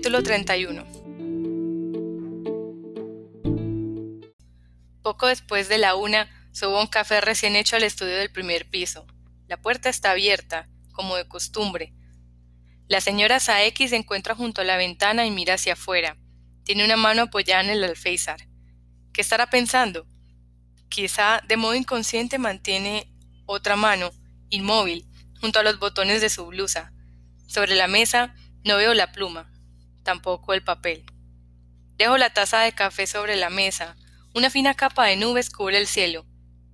Capítulo 31 Poco después de la una, subo un café recién hecho al estudio del primer piso. La puerta está abierta, como de costumbre. La señora Saeki se encuentra junto a la ventana y mira hacia afuera. Tiene una mano apoyada en el alféizar. ¿Qué estará pensando? Quizá de modo inconsciente mantiene otra mano, inmóvil, junto a los botones de su blusa. Sobre la mesa no veo la pluma, tampoco el papel. Dejo la taza de café sobre la mesa. Una fina capa de nubes cubre el cielo.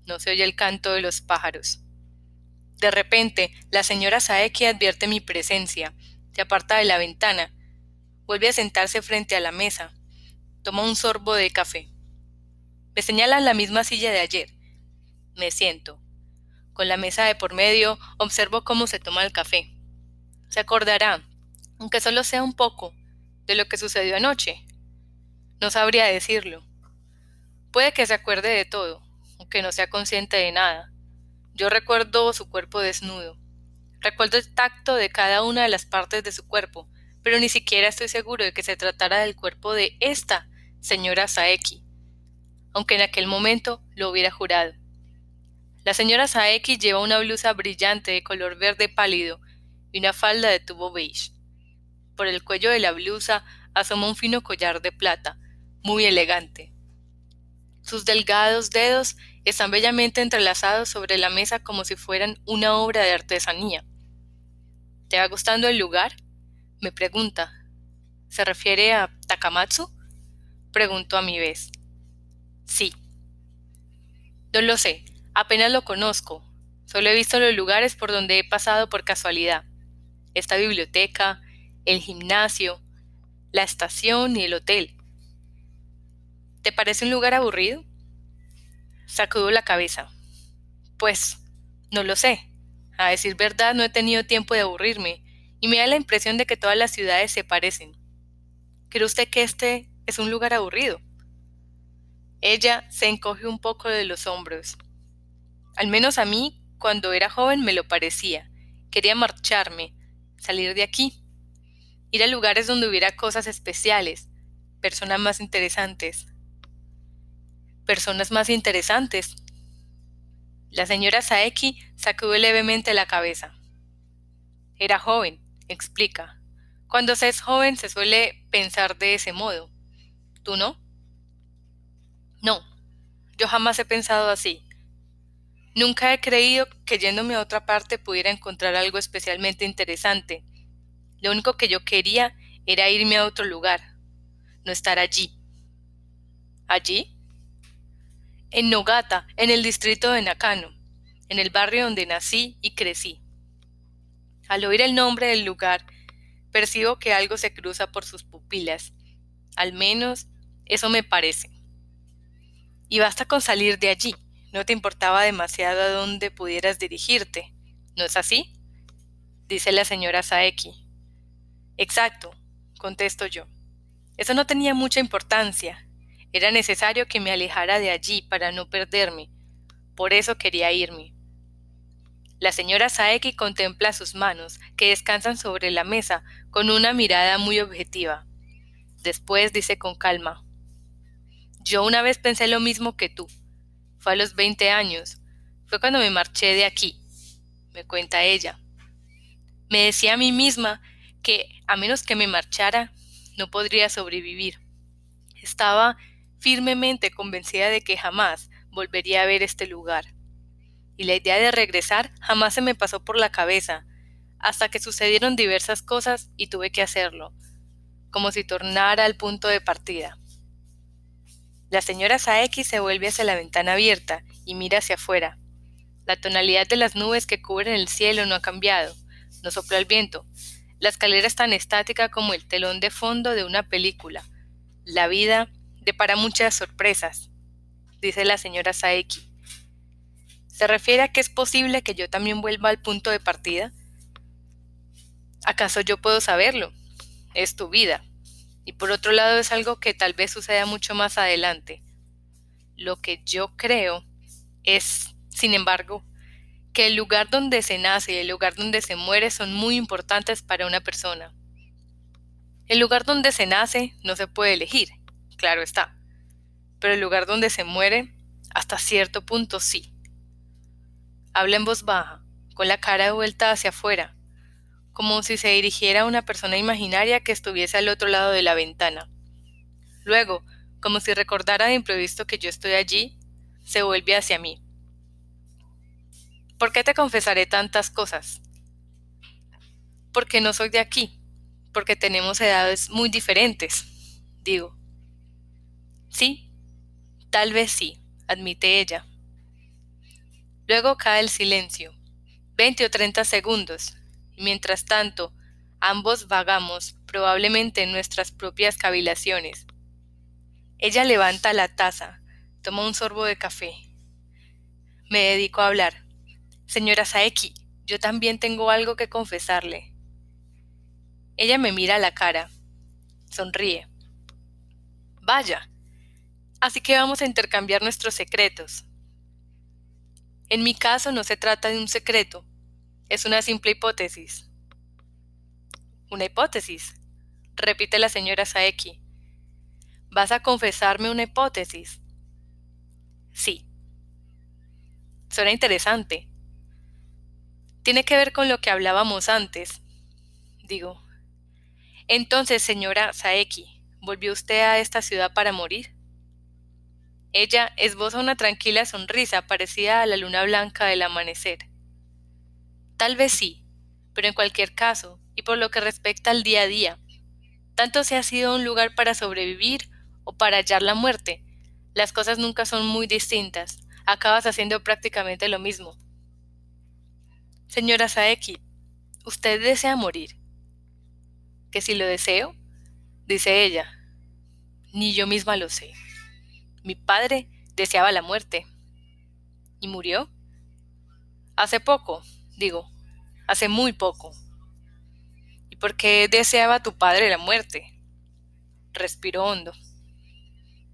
No se oye el canto de los pájaros. De repente, la señora Saeki advierte mi presencia. Se aparta de la ventana. Vuelve a sentarse frente a la mesa. Toma un sorbo de café. Me señala la misma silla de ayer. Me siento. Con la mesa de por medio, observo cómo se toma el café. Se acordará, aunque solo sea un poco, de lo que sucedió anoche. No sabría decirlo. Puede que se acuerde de todo, aunque no sea consciente de nada. Yo recuerdo su cuerpo desnudo. Recuerdo el tacto de cada una de las partes de su cuerpo, pero ni siquiera estoy seguro de que se tratara del cuerpo de esta señora Saeki, aunque en aquel momento lo hubiera jurado. La señora Saeki lleva una blusa brillante de color verde pálido y una falda de tubo beige. Por el cuello de la blusa asoma un fino collar de plata, muy elegante. Sus delgados dedos están bellamente entrelazados sobre la mesa como si fueran una obra de artesanía. ¿Te va gustando el lugar? me pregunta. ¿Se refiere a Takamatsu? Pregunto a mi vez. Sí. No lo sé, apenas lo conozco. Solo he visto los lugares por donde he pasado por casualidad. Esta biblioteca, el gimnasio, la estación y el hotel. ¿Te parece un lugar aburrido? Sacudo la cabeza. Pues, no lo sé. A decir verdad, no he tenido tiempo de aburrirme, y me da la impresión de que todas las ciudades se parecen. ¿Cree usted que este es un lugar aburrido? Ella se encoge un poco de los hombros. Al menos a mí, cuando era joven, me lo parecía. Quería marcharme, salir de aquí ir a lugares donde hubiera cosas especiales, personas más interesantes. Personas más interesantes. La señora Saeki sacudió levemente la cabeza. Era joven, explica. Cuando se es joven se suele pensar de ese modo. ¿Tú no? No, yo jamás he pensado así. Nunca he creído que yéndome a otra parte pudiera encontrar algo especialmente interesante lo único que yo quería era irme a otro lugar, no estar allí. ¿Allí? En Nogata, en el distrito de Nakano, en el barrio donde nací y crecí. Al oír el nombre del lugar, percibo que algo se cruza por sus pupilas. Al menos eso me parece. Y basta con salir de allí. No te importaba demasiado a dónde pudieras dirigirte. ¿No es así? dice la señora Saeki. Exacto, contesto yo. Eso no tenía mucha importancia. Era necesario que me alejara de allí para no perderme. Por eso quería irme. La señora Saeki contempla sus manos, que descansan sobre la mesa, con una mirada muy objetiva. Después dice con calma, Yo una vez pensé lo mismo que tú. Fue a los veinte años. Fue cuando me marché de aquí. Me cuenta ella. Me decía a mí misma que, a menos que me marchara, no podría sobrevivir. Estaba firmemente convencida de que jamás volvería a ver este lugar. Y la idea de regresar jamás se me pasó por la cabeza, hasta que sucedieron diversas cosas y tuve que hacerlo, como si tornara al punto de partida. La señora Saeki se vuelve hacia la ventana abierta y mira hacia afuera. La tonalidad de las nubes que cubren el cielo no ha cambiado, no sopla el viento, la escalera es tan estática como el telón de fondo de una película. La vida depara muchas sorpresas, dice la señora Saeki. ¿Se refiere a que es posible que yo también vuelva al punto de partida? ¿Acaso yo puedo saberlo? Es tu vida. Y por otro lado es algo que tal vez suceda mucho más adelante. Lo que yo creo es, sin embargo, que el lugar donde se nace y el lugar donde se muere son muy importantes para una persona. El lugar donde se nace no se puede elegir, claro está, pero el lugar donde se muere, hasta cierto punto sí. Habla en voz baja, con la cara de vuelta hacia afuera, como si se dirigiera a una persona imaginaria que estuviese al otro lado de la ventana. Luego, como si recordara de imprevisto que yo estoy allí, se vuelve hacia mí. ¿Por qué te confesaré tantas cosas? Porque no soy de aquí, porque tenemos edades muy diferentes, digo. Sí, tal vez sí, admite ella. Luego cae el silencio, veinte o treinta segundos, y mientras tanto, ambos vagamos, probablemente en nuestras propias cavilaciones. Ella levanta la taza, toma un sorbo de café. Me dedico a hablar. Señora Saeki, yo también tengo algo que confesarle. Ella me mira a la cara. Sonríe. Vaya. Así que vamos a intercambiar nuestros secretos. En mi caso no se trata de un secreto, es una simple hipótesis. Una hipótesis, repite la señora Saeki. ¿Vas a confesarme una hipótesis? Sí. Suena interesante. Tiene que ver con lo que hablábamos antes. Digo, entonces, señora Saeki, ¿volvió usted a esta ciudad para morir? Ella esboza una tranquila sonrisa parecida a la luna blanca del amanecer. Tal vez sí, pero en cualquier caso, y por lo que respecta al día a día, tanto se ha sido un lugar para sobrevivir o para hallar la muerte, las cosas nunca son muy distintas, acabas haciendo prácticamente lo mismo. Señora Saeki, usted desea morir que si lo deseo, dice ella, ni yo misma lo sé. Mi padre deseaba la muerte. ¿Y murió? Hace poco, digo, hace muy poco. ¿Y por qué deseaba tu padre la muerte? Respiró hondo.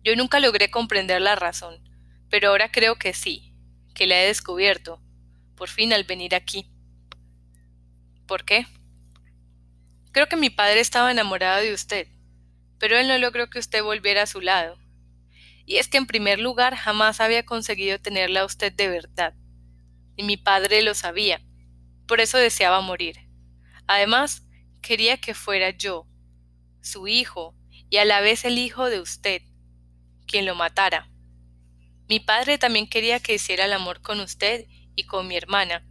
Yo nunca logré comprender la razón, pero ahora creo que sí, que la he descubierto, por fin al venir aquí. ¿Por qué? Creo que mi padre estaba enamorado de usted, pero él no logró que usted volviera a su lado. Y es que en primer lugar jamás había conseguido tenerla a usted de verdad. Y mi padre lo sabía. Por eso deseaba morir. Además, quería que fuera yo, su hijo, y a la vez el hijo de usted, quien lo matara. Mi padre también quería que hiciera el amor con usted y con mi hermana.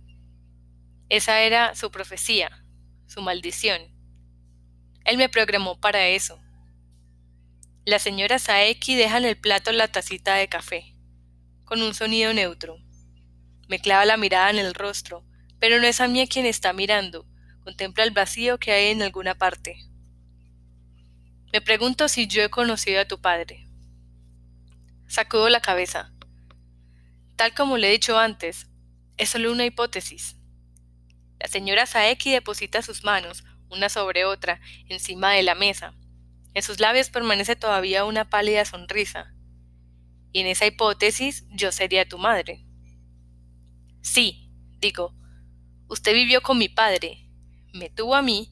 Esa era su profecía, su maldición. Él me programó para eso. La señora Saeki deja en el plato la tacita de café, con un sonido neutro. Me clava la mirada en el rostro, pero no es a mí quien está mirando, contempla el vacío que hay en alguna parte. Me pregunto si yo he conocido a tu padre. Sacudo la cabeza. Tal como le he dicho antes, es solo una hipótesis. La señora Saeki deposita sus manos, una sobre otra, encima de la mesa. En sus labios permanece todavía una pálida sonrisa. Y en esa hipótesis yo sería tu madre. Sí, digo, usted vivió con mi padre, me tuvo a mí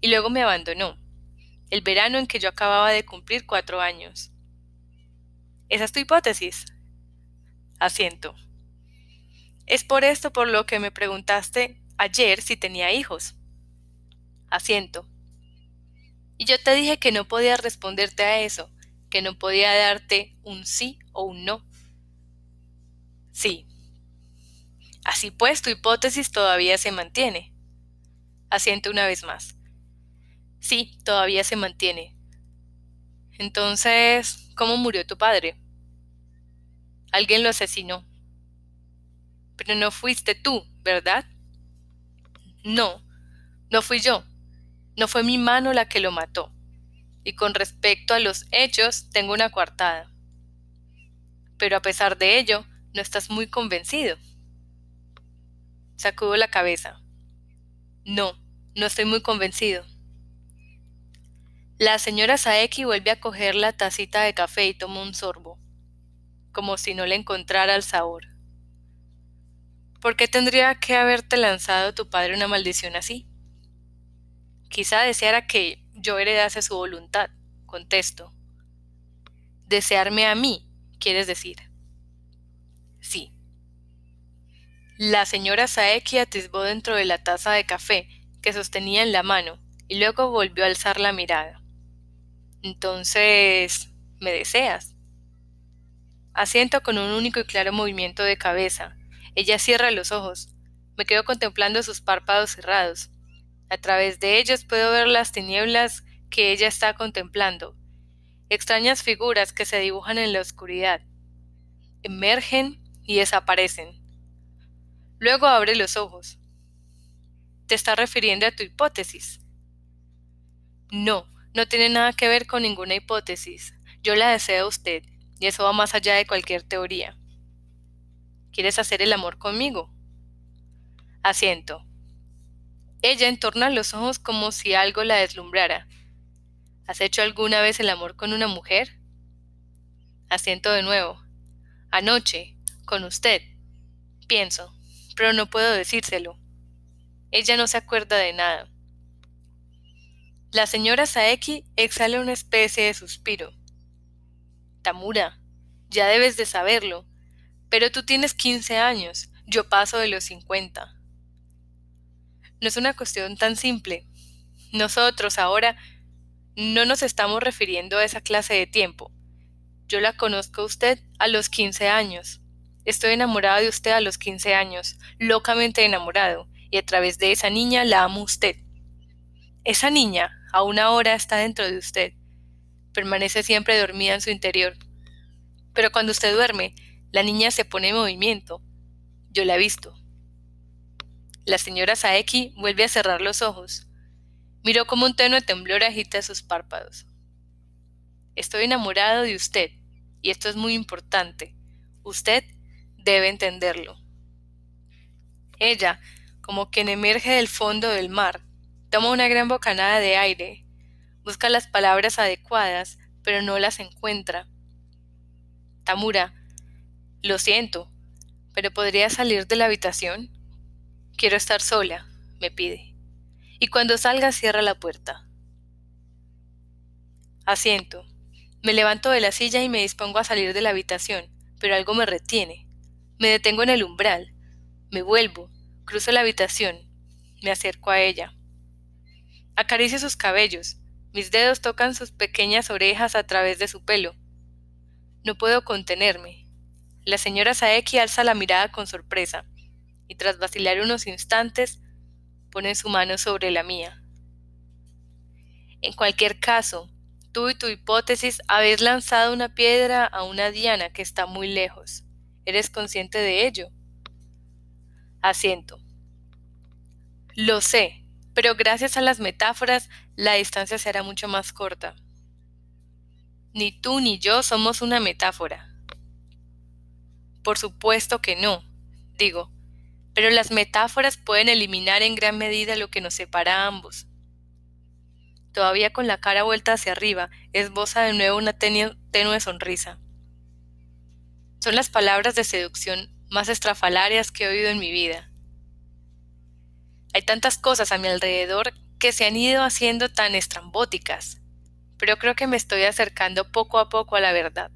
y luego me abandonó, el verano en que yo acababa de cumplir cuatro años. ¿Esa es tu hipótesis? Asiento. Es por esto por lo que me preguntaste ayer si tenía hijos asiento. Y yo te dije que no podía responderte a eso, que no podía darte un sí o un no. Sí. Así pues, tu hipótesis todavía se mantiene. Asiento una vez más. Sí, todavía se mantiene. Entonces, ¿cómo murió tu padre? Alguien lo asesinó. Pero no fuiste tú, ¿verdad? No, no fui yo. No fue mi mano la que lo mató. Y con respecto a los hechos, tengo una coartada. Pero a pesar de ello, no estás muy convencido. Sacudo la cabeza. No, no estoy muy convencido. La señora Saeki vuelve a coger la tacita de café y toma un sorbo, como si no le encontrara el sabor. ¿Por qué tendría que haberte lanzado tu padre una maldición así? Quizá deseara que yo heredase su voluntad, contesto. Desearme a mí, quieres decir. Sí. La señora Saeki atisbó dentro de la taza de café que sostenía en la mano y luego volvió a alzar la mirada. Entonces, ¿me deseas? Asiento con un único y claro movimiento de cabeza. Ella cierra los ojos. Me quedo contemplando sus párpados cerrados. A través de ellos puedo ver las tinieblas que ella está contemplando, extrañas figuras que se dibujan en la oscuridad. Emergen y desaparecen. Luego abre los ojos. ¿Te está refiriendo a tu hipótesis? No, no tiene nada que ver con ninguna hipótesis. Yo la deseo a usted, y eso va más allá de cualquier teoría. ¿Quieres hacer el amor conmigo? Asiento. Ella entorna los ojos como si algo la deslumbrara. ¿Has hecho alguna vez el amor con una mujer? Asiento de nuevo. Anoche, con usted. Pienso, pero no puedo decírselo. Ella no se acuerda de nada. La señora Saeki exhala una especie de suspiro. Tamura, ya debes de saberlo, pero tú tienes 15 años, yo paso de los 50. No es una cuestión tan simple. Nosotros ahora no nos estamos refiriendo a esa clase de tiempo. Yo la conozco a usted a los 15 años. Estoy enamorado de usted a los 15 años, locamente enamorado, y a través de esa niña la amo usted. Esa niña, a una hora, está dentro de usted. Permanece siempre dormida en su interior. Pero cuando usted duerme, la niña se pone en movimiento. Yo la he visto. La señora Saeki vuelve a cerrar los ojos. Miró como un tenue temblor agita sus párpados. Estoy enamorado de usted, y esto es muy importante. Usted debe entenderlo. Ella, como quien emerge del fondo del mar, toma una gran bocanada de aire, busca las palabras adecuadas, pero no las encuentra. Tamura, lo siento, pero ¿podría salir de la habitación? Quiero estar sola, me pide. Y cuando salga cierra la puerta. Asiento. Me levanto de la silla y me dispongo a salir de la habitación, pero algo me retiene. Me detengo en el umbral. Me vuelvo. Cruzo la habitación. Me acerco a ella. Acaricio sus cabellos. Mis dedos tocan sus pequeñas orejas a través de su pelo. No puedo contenerme. La señora Saeki alza la mirada con sorpresa y tras vacilar unos instantes pone su mano sobre la mía. En cualquier caso, tú y tu hipótesis habéis lanzado una piedra a una diana que está muy lejos. ¿Eres consciente de ello? Asiento. Lo sé, pero gracias a las metáforas la distancia será mucho más corta. Ni tú ni yo somos una metáfora. Por supuesto que no, digo, pero las metáforas pueden eliminar en gran medida lo que nos separa a ambos. Todavía con la cara vuelta hacia arriba, esboza de nuevo una tenue sonrisa. Son las palabras de seducción más estrafalarias que he oído en mi vida. Hay tantas cosas a mi alrededor que se han ido haciendo tan estrambóticas, pero creo que me estoy acercando poco a poco a la verdad.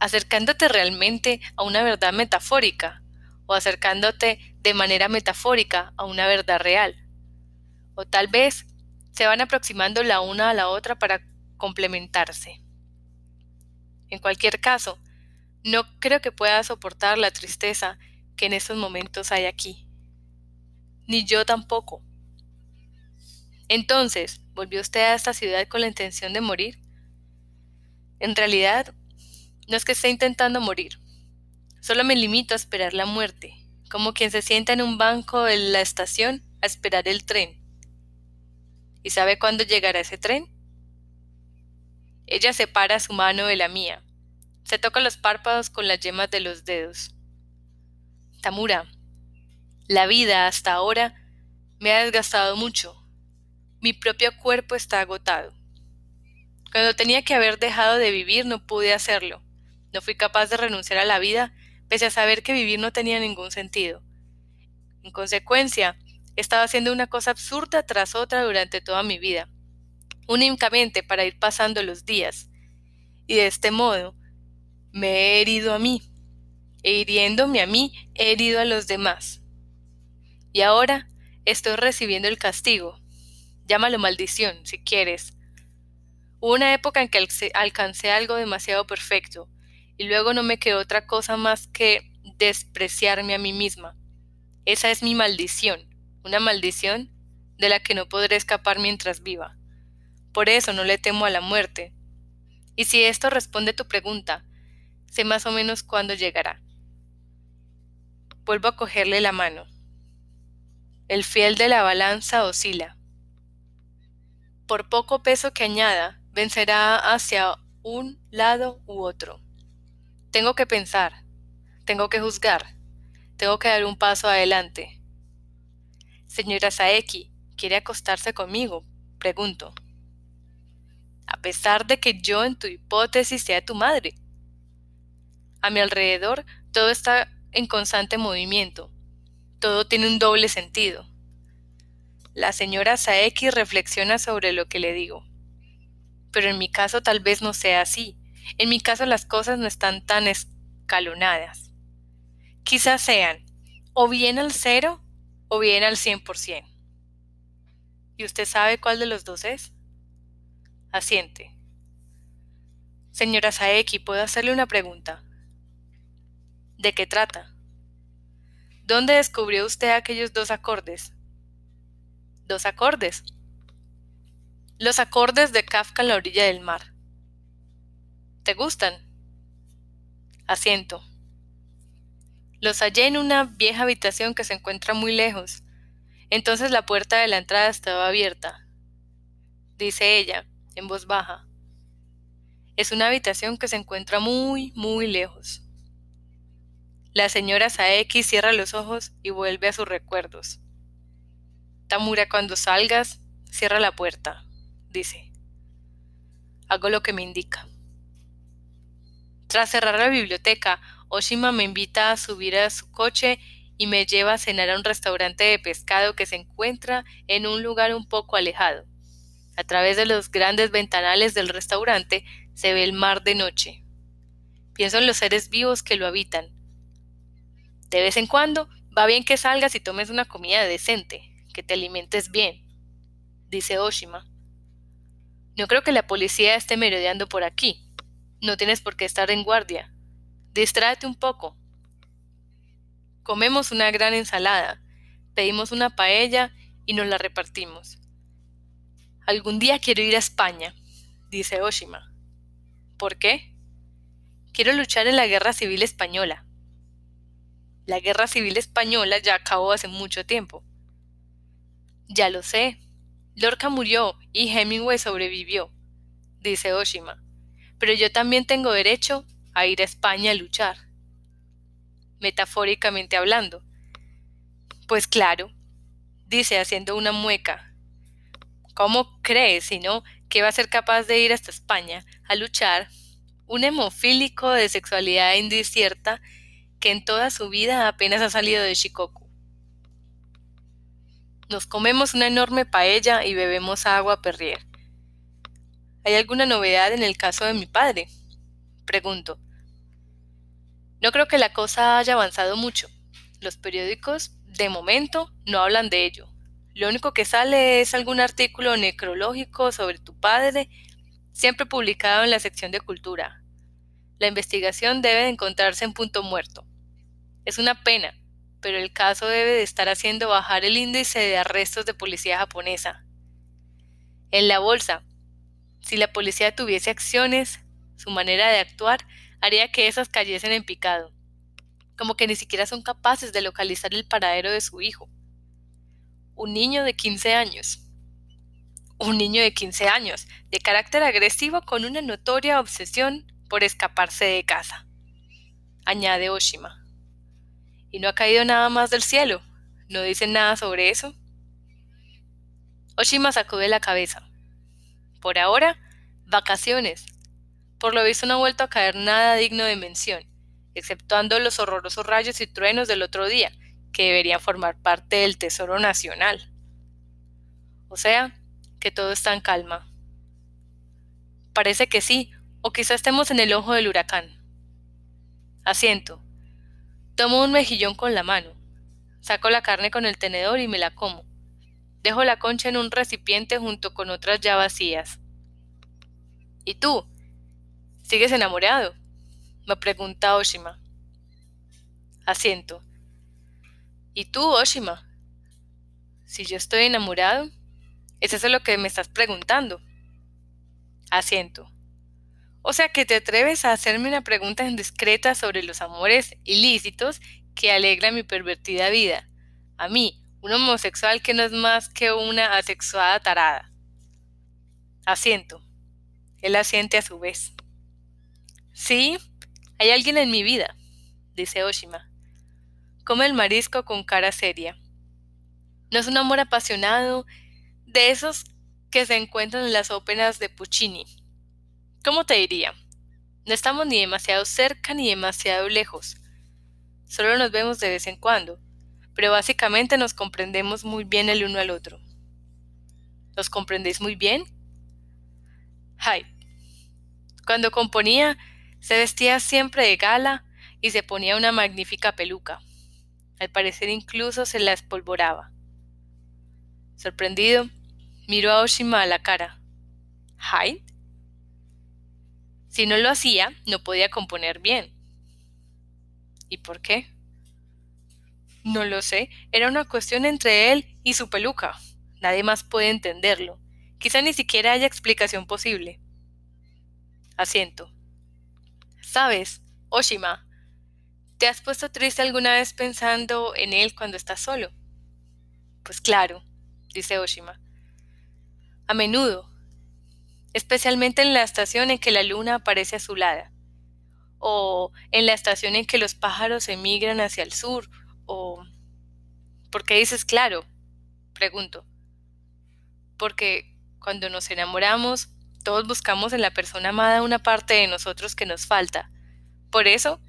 Acercándote realmente a una verdad metafórica, o acercándote de manera metafórica a una verdad real. O tal vez se van aproximando la una a la otra para complementarse. En cualquier caso, no creo que pueda soportar la tristeza que en estos momentos hay aquí. Ni yo tampoco. Entonces, ¿volvió usted a esta ciudad con la intención de morir? En realidad, no es que esté intentando morir. Solo me limito a esperar la muerte, como quien se sienta en un banco de la estación a esperar el tren. ¿Y sabe cuándo llegará ese tren? Ella separa su mano de la mía. Se toca los párpados con las yemas de los dedos. Tamura, la vida hasta ahora me ha desgastado mucho. Mi propio cuerpo está agotado. Cuando tenía que haber dejado de vivir no pude hacerlo. No fui capaz de renunciar a la vida, pese a saber que vivir no tenía ningún sentido. En consecuencia, He estado haciendo una cosa absurda tras otra durante toda mi vida, únicamente para ir pasando los días. Y de este modo me he herido a mí, e hiriéndome a mí he herido a los demás. Y ahora estoy recibiendo el castigo. Llámalo maldición, si quieres. Hubo una época en que alcancé algo demasiado perfecto, y luego no me quedó otra cosa más que despreciarme a mí misma. Esa es mi maldición, una maldición de la que no podré escapar mientras viva. Por eso no le temo a la muerte. Y si esto responde tu pregunta, sé más o menos cuándo llegará. Vuelvo a cogerle la mano. El fiel de la balanza oscila. Por poco peso que añada, vencerá hacia un lado u otro. Tengo que pensar, tengo que juzgar, tengo que dar un paso adelante. Señora Saeki, ¿quiere acostarse conmigo? Pregunto. A pesar de que yo en tu hipótesis sea tu madre. A mi alrededor todo está en constante movimiento. Todo tiene un doble sentido. La señora Saeki reflexiona sobre lo que le digo. Pero en mi caso tal vez no sea así. En mi caso las cosas no están tan escalonadas. Quizás sean o bien al cero o bien al 100%. ¿Y usted sabe cuál de los dos es? Asiente. Señora Saeki, ¿puedo hacerle una pregunta? ¿De qué trata? ¿Dónde descubrió usted aquellos dos acordes? Dos acordes. Los acordes de Kafka en la orilla del mar. ¿Te gustan? Asiento. Los hallé en una vieja habitación que se encuentra muy lejos. Entonces la puerta de la entrada estaba abierta. Dice ella, en voz baja. Es una habitación que se encuentra muy, muy lejos. La señora Saeki cierra los ojos y vuelve a sus recuerdos. Tamura, cuando salgas, cierra la puerta, dice. Hago lo que me indica. Tras cerrar la biblioteca, Oshima me invita a subir a su coche y me lleva a cenar a un restaurante de pescado que se encuentra en un lugar un poco alejado. A través de los grandes ventanales del restaurante se ve el mar de noche. Pienso en los seres vivos que lo habitan, de vez en cuando va bien que salgas y tomes una comida decente, que te alimentes bien, dice Oshima. No creo que la policía esté merodeando por aquí. No tienes por qué estar en guardia. Distráete un poco. Comemos una gran ensalada, pedimos una paella y nos la repartimos. Algún día quiero ir a España, dice Oshima. ¿Por qué? Quiero luchar en la guerra civil española. La guerra civil española ya acabó hace mucho tiempo. Ya lo sé. Lorca murió y Hemingway sobrevivió, dice Oshima. Pero yo también tengo derecho a ir a España a luchar. Metafóricamente hablando. Pues claro, dice haciendo una mueca. ¿Cómo crees, si no, que va a ser capaz de ir hasta España a luchar? Un hemofílico de sexualidad indiscierta que en toda su vida apenas ha salido de Shikoku. Nos comemos una enorme paella y bebemos agua perrier. ¿Hay alguna novedad en el caso de mi padre? Pregunto. No creo que la cosa haya avanzado mucho. Los periódicos, de momento, no hablan de ello. Lo único que sale es algún artículo necrológico sobre tu padre, siempre publicado en la sección de cultura. La investigación debe encontrarse en punto muerto. Es una pena, pero el caso debe de estar haciendo bajar el índice de arrestos de policía japonesa. En la bolsa, si la policía tuviese acciones, su manera de actuar haría que esas cayesen en picado, como que ni siquiera son capaces de localizar el paradero de su hijo. Un niño de 15 años. Un niño de 15 años, de carácter agresivo con una notoria obsesión por escaparse de casa, añade Oshima. ¿Y no ha caído nada más del cielo? ¿No dicen nada sobre eso? Oshima sacude la cabeza. Por ahora, vacaciones. Por lo visto no ha vuelto a caer nada digno de mención, exceptuando los horrorosos rayos y truenos del otro día, que deberían formar parte del Tesoro Nacional. O sea, que todo está en calma. Parece que sí, o quizá estemos en el ojo del huracán. Asiento. Tomo un mejillón con la mano. Saco la carne con el tenedor y me la como. Dejo la concha en un recipiente junto con otras ya vacías. ¿Y tú? ¿Sigues enamorado? me pregunta Oshima. Asiento. ¿Y tú, Oshima? Si yo estoy enamorado, ¿es eso lo que me estás preguntando? Asiento. O sea que te atreves a hacerme una pregunta indiscreta sobre los amores ilícitos que alegran mi pervertida vida. A mí, un homosexual que no es más que una asexuada tarada. Asiento. Él asiente a su vez. Sí, hay alguien en mi vida, dice Oshima. Come el marisco con cara seria. No es un amor apasionado de esos que se encuentran en las óperas de Puccini ¿Cómo te diría? No estamos ni demasiado cerca ni demasiado lejos. Solo nos vemos de vez en cuando, pero básicamente nos comprendemos muy bien el uno al otro. ¿Los comprendéis muy bien? Hyde. Cuando componía, se vestía siempre de gala y se ponía una magnífica peluca. Al parecer incluso se la espolvoraba. Sorprendido, miró a Oshima a la cara. ¿Hyde? Si no lo hacía, no podía componer bien. ¿Y por qué? No lo sé, era una cuestión entre él y su peluca. Nadie más puede entenderlo. Quizá ni siquiera haya explicación posible. Asiento. Sabes, Oshima, ¿te has puesto triste alguna vez pensando en él cuando estás solo? Pues claro, dice Oshima. A menudo, especialmente en la estación en que la luna aparece azulada, o en la estación en que los pájaros emigran hacia el sur, o... ¿Por qué dices claro? Pregunto. Porque cuando nos enamoramos, todos buscamos en la persona amada una parte de nosotros que nos falta. Por eso,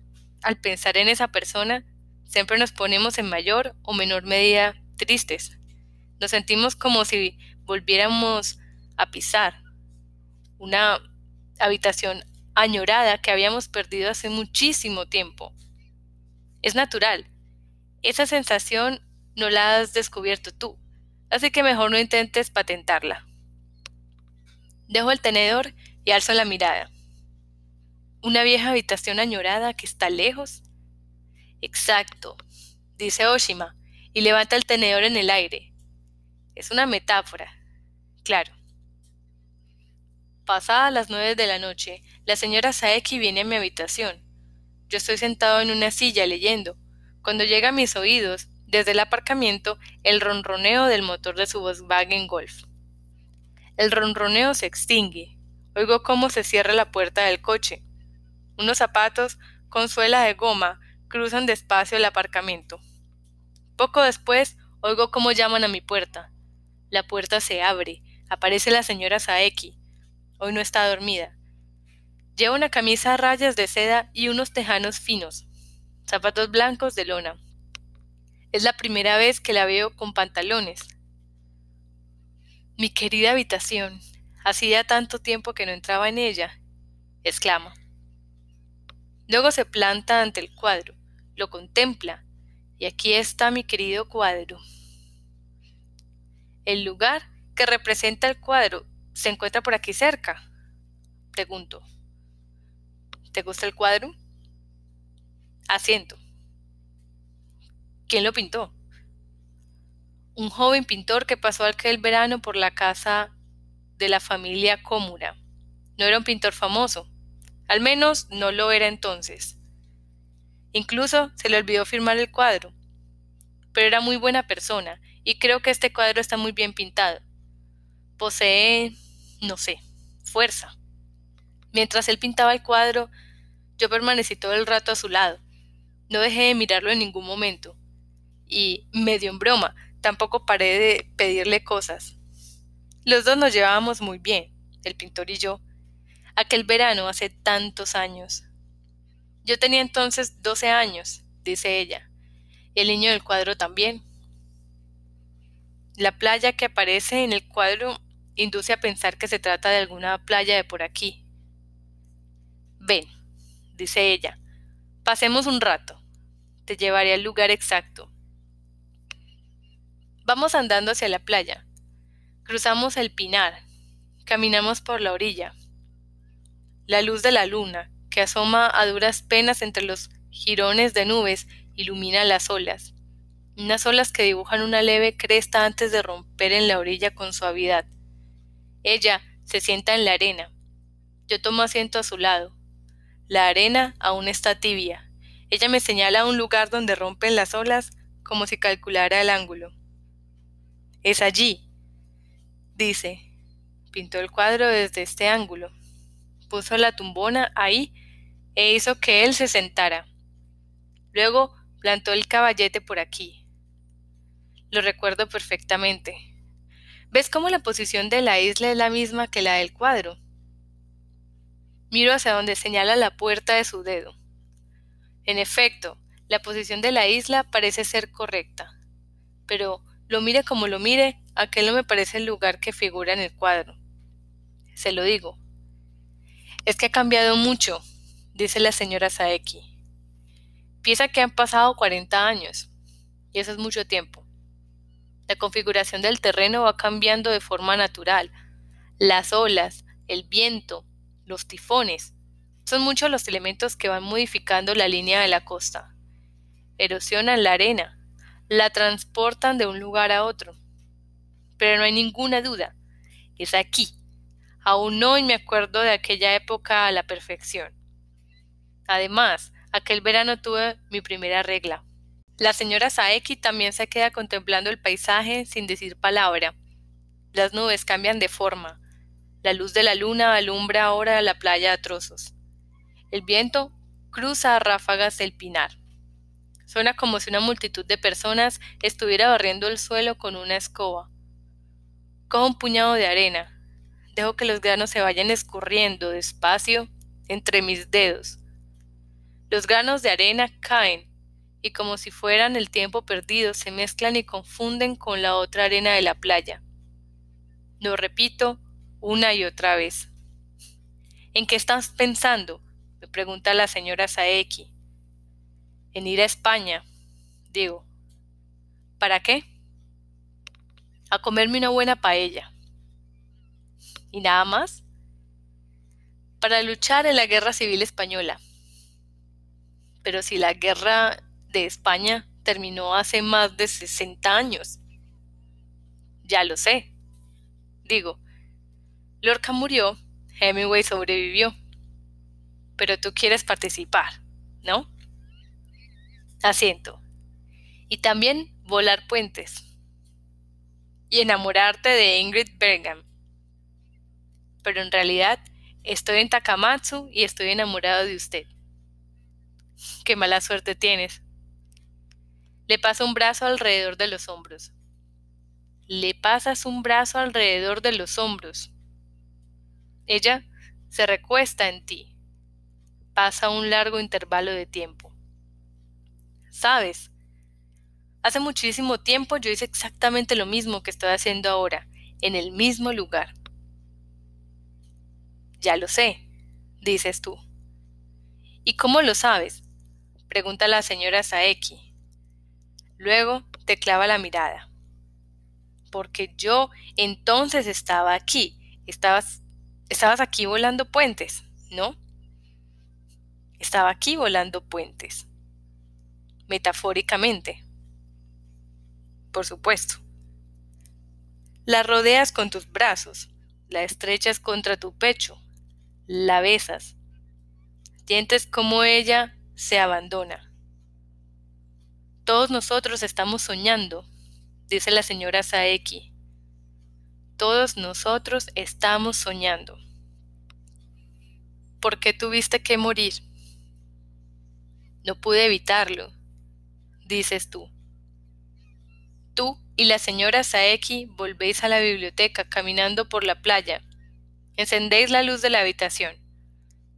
al pensar en esa persona, siempre nos ponemos en mayor o menor medida tristes. Nos sentimos como si volviéramos a pisar, una habitación añorada que habíamos perdido hace muchísimo tiempo. Es natural. Esa sensación no la has descubierto tú, así que mejor no intentes patentarla. Dejo el tenedor y alzo la mirada. ¿Una vieja habitación añorada que está lejos? Exacto, dice Oshima, y levanta el tenedor en el aire. Es una metáfora, claro. Pasadas las nueve de la noche, la señora Saeki viene a mi habitación. Yo estoy sentado en una silla leyendo, cuando llega a mis oídos, desde el aparcamiento, el ronroneo del motor de su Volkswagen Golf. El ronroneo se extingue. Oigo cómo se cierra la puerta del coche. Unos zapatos con suela de goma cruzan despacio el aparcamiento. Poco después, oigo cómo llaman a mi puerta. La puerta se abre. Aparece la señora Saeki. Hoy no está dormida. Lleva una camisa a rayas de seda y unos tejanos finos, zapatos blancos de lona. Es la primera vez que la veo con pantalones. Mi querida habitación, hacía tanto tiempo que no entraba en ella, exclama. Luego se planta ante el cuadro, lo contempla, y aquí está mi querido cuadro. El lugar que representa el cuadro ¿Se encuentra por aquí cerca? Pregunto. ¿Te gusta el cuadro? Asiento. ¿Quién lo pintó? Un joven pintor que pasó aquel verano por la casa de la familia Cómura. No era un pintor famoso, al menos no lo era entonces. Incluso se le olvidó firmar el cuadro. Pero era muy buena persona y creo que este cuadro está muy bien pintado. Posee no sé, fuerza. Mientras él pintaba el cuadro, yo permanecí todo el rato a su lado. No dejé de mirarlo en ningún momento. Y, medio en broma, tampoco paré de pedirle cosas. Los dos nos llevábamos muy bien, el pintor y yo. Aquel verano hace tantos años. Yo tenía entonces doce años, dice ella, Y el niño del cuadro también. La playa que aparece en el cuadro induce a pensar que se trata de alguna playa de por aquí. Ven, dice ella, pasemos un rato. Te llevaré al lugar exacto. Vamos andando hacia la playa. Cruzamos el pinar. Caminamos por la orilla. La luz de la luna, que asoma a duras penas entre los jirones de nubes, ilumina las olas. Unas olas que dibujan una leve cresta antes de romper en la orilla con suavidad. Ella se sienta en la arena. Yo tomo asiento a su lado. La arena aún está tibia. Ella me señala un lugar donde rompen las olas como si calculara el ángulo. Es allí, dice. Pintó el cuadro desde este ángulo. Puso la tumbona ahí e hizo que él se sentara. Luego plantó el caballete por aquí. Lo recuerdo perfectamente. ¿Ves cómo la posición de la isla es la misma que la del cuadro? Miro hacia donde señala la puerta de su dedo. En efecto, la posición de la isla parece ser correcta, pero lo mire como lo mire, aquel no me parece el lugar que figura en el cuadro. Se lo digo. Es que ha cambiado mucho, dice la señora Saeki. Piensa que han pasado 40 años, y eso es mucho tiempo. La configuración del terreno va cambiando de forma natural. Las olas, el viento, los tifones, son muchos los elementos que van modificando la línea de la costa. Erosionan la arena, la transportan de un lugar a otro. Pero no hay ninguna duda, es aquí. Aún hoy me acuerdo de aquella época a la perfección. Además, aquel verano tuve mi primera regla. La señora Saeki también se queda contemplando el paisaje sin decir palabra. Las nubes cambian de forma. La luz de la luna alumbra ahora la playa a trozos. El viento cruza a ráfagas el pinar. Suena como si una multitud de personas estuviera barriendo el suelo con una escoba. Cojo un puñado de arena. Dejo que los granos se vayan escurriendo despacio entre mis dedos. Los granos de arena caen y como si fueran el tiempo perdido se mezclan y confunden con la otra arena de la playa. Lo repito una y otra vez. ¿En qué estás pensando? me pregunta la señora Saeki. En ir a España, digo. ¿Para qué? A comerme una buena paella. ¿Y nada más? Para luchar en la guerra civil española. Pero si la guerra de España terminó hace más de 60 años. Ya lo sé. Digo, Lorca murió, Hemingway sobrevivió. Pero tú quieres participar, ¿no? Asiento. Y también volar puentes. Y enamorarte de Ingrid Bergam. Pero en realidad estoy en Takamatsu y estoy enamorado de usted. Qué mala suerte tienes. Le pasa un brazo alrededor de los hombros. Le pasas un brazo alrededor de los hombros. Ella se recuesta en ti. Pasa un largo intervalo de tiempo. ¿Sabes? Hace muchísimo tiempo yo hice exactamente lo mismo que estoy haciendo ahora, en el mismo lugar. Ya lo sé, dices tú. ¿Y cómo lo sabes? Pregunta la señora Saeki. Luego te clava la mirada. Porque yo entonces estaba aquí. Estabas, estabas aquí volando puentes, ¿no? Estaba aquí volando puentes. Metafóricamente. Por supuesto. La rodeas con tus brazos, la estrechas contra tu pecho, la besas. Sientes como ella se abandona todos nosotros estamos soñando, dice la señora Saeki. Todos nosotros estamos soñando. ¿Por qué tuviste que morir? No pude evitarlo, dices tú. Tú y la señora Saeki volvéis a la biblioteca caminando por la playa. Encendéis la luz de la habitación.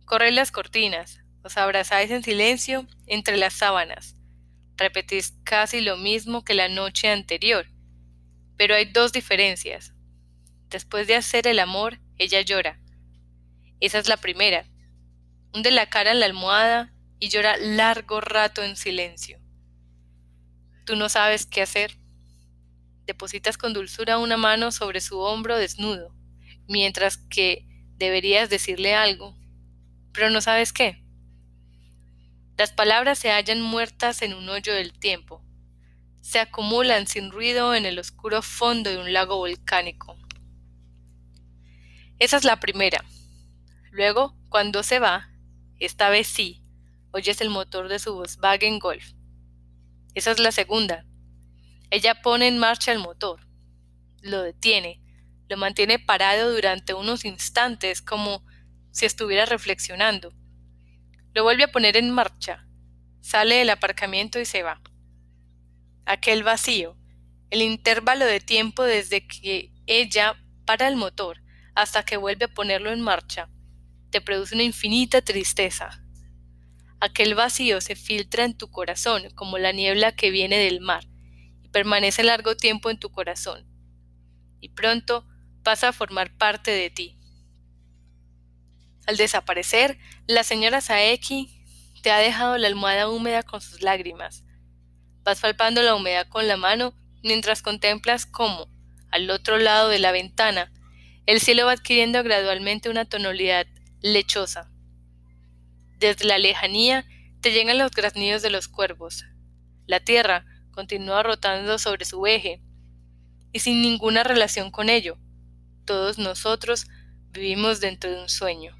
Corréis las cortinas. Os abrazáis en silencio entre las sábanas Repetís casi lo mismo que la noche anterior. Pero hay dos diferencias. Después de hacer el amor, ella llora. Esa es la primera. Hunde la cara en la almohada y llora largo rato en silencio. Tú no sabes qué hacer. Depositas con dulzura una mano sobre su hombro desnudo, mientras que deberías decirle algo, pero no sabes qué. Las palabras se hallan muertas en un hoyo del tiempo, se acumulan sin ruido en el oscuro fondo de un lago volcánico. Esa es la primera. Luego, cuando se va, esta vez sí, oyes el motor de su Volkswagen Golf. Esa es la segunda. Ella pone en marcha el motor, lo detiene, lo mantiene parado durante unos instantes como si estuviera reflexionando. Lo vuelve a poner en marcha, sale del aparcamiento y se va. Aquel vacío, el intervalo de tiempo desde que ella para el motor hasta que vuelve a ponerlo en marcha, te produce una infinita tristeza. Aquel vacío se filtra en tu corazón como la niebla que viene del mar y permanece largo tiempo en tu corazón. Y pronto pasa a formar parte de ti. Al desaparecer, la señora Saeki te ha dejado la almohada húmeda con sus lágrimas. Vas palpando la humedad con la mano mientras contemplas cómo, al otro lado de la ventana, el cielo va adquiriendo gradualmente una tonalidad lechosa. Desde la lejanía te llegan los graznidos de los cuervos. La tierra continúa rotando sobre su eje, y sin ninguna relación con ello. Todos nosotros vivimos dentro de un sueño.